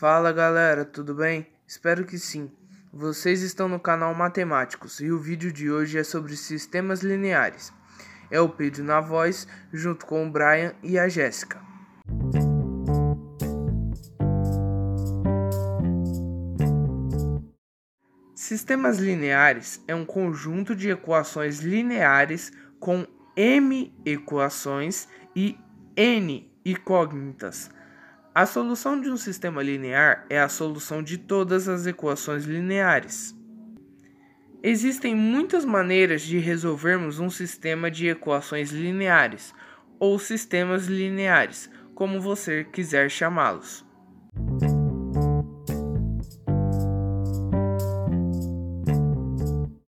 Fala galera, tudo bem? Espero que sim. Vocês estão no canal Matemáticos e o vídeo de hoje é sobre sistemas lineares. É o Pedro na voz, junto com o Brian e a Jéssica. Sistemas lineares é um conjunto de equações lineares com m equações e n incógnitas. A solução de um sistema linear é a solução de todas as equações lineares. Existem muitas maneiras de resolvermos um sistema de equações lineares ou sistemas lineares, como você quiser chamá-los.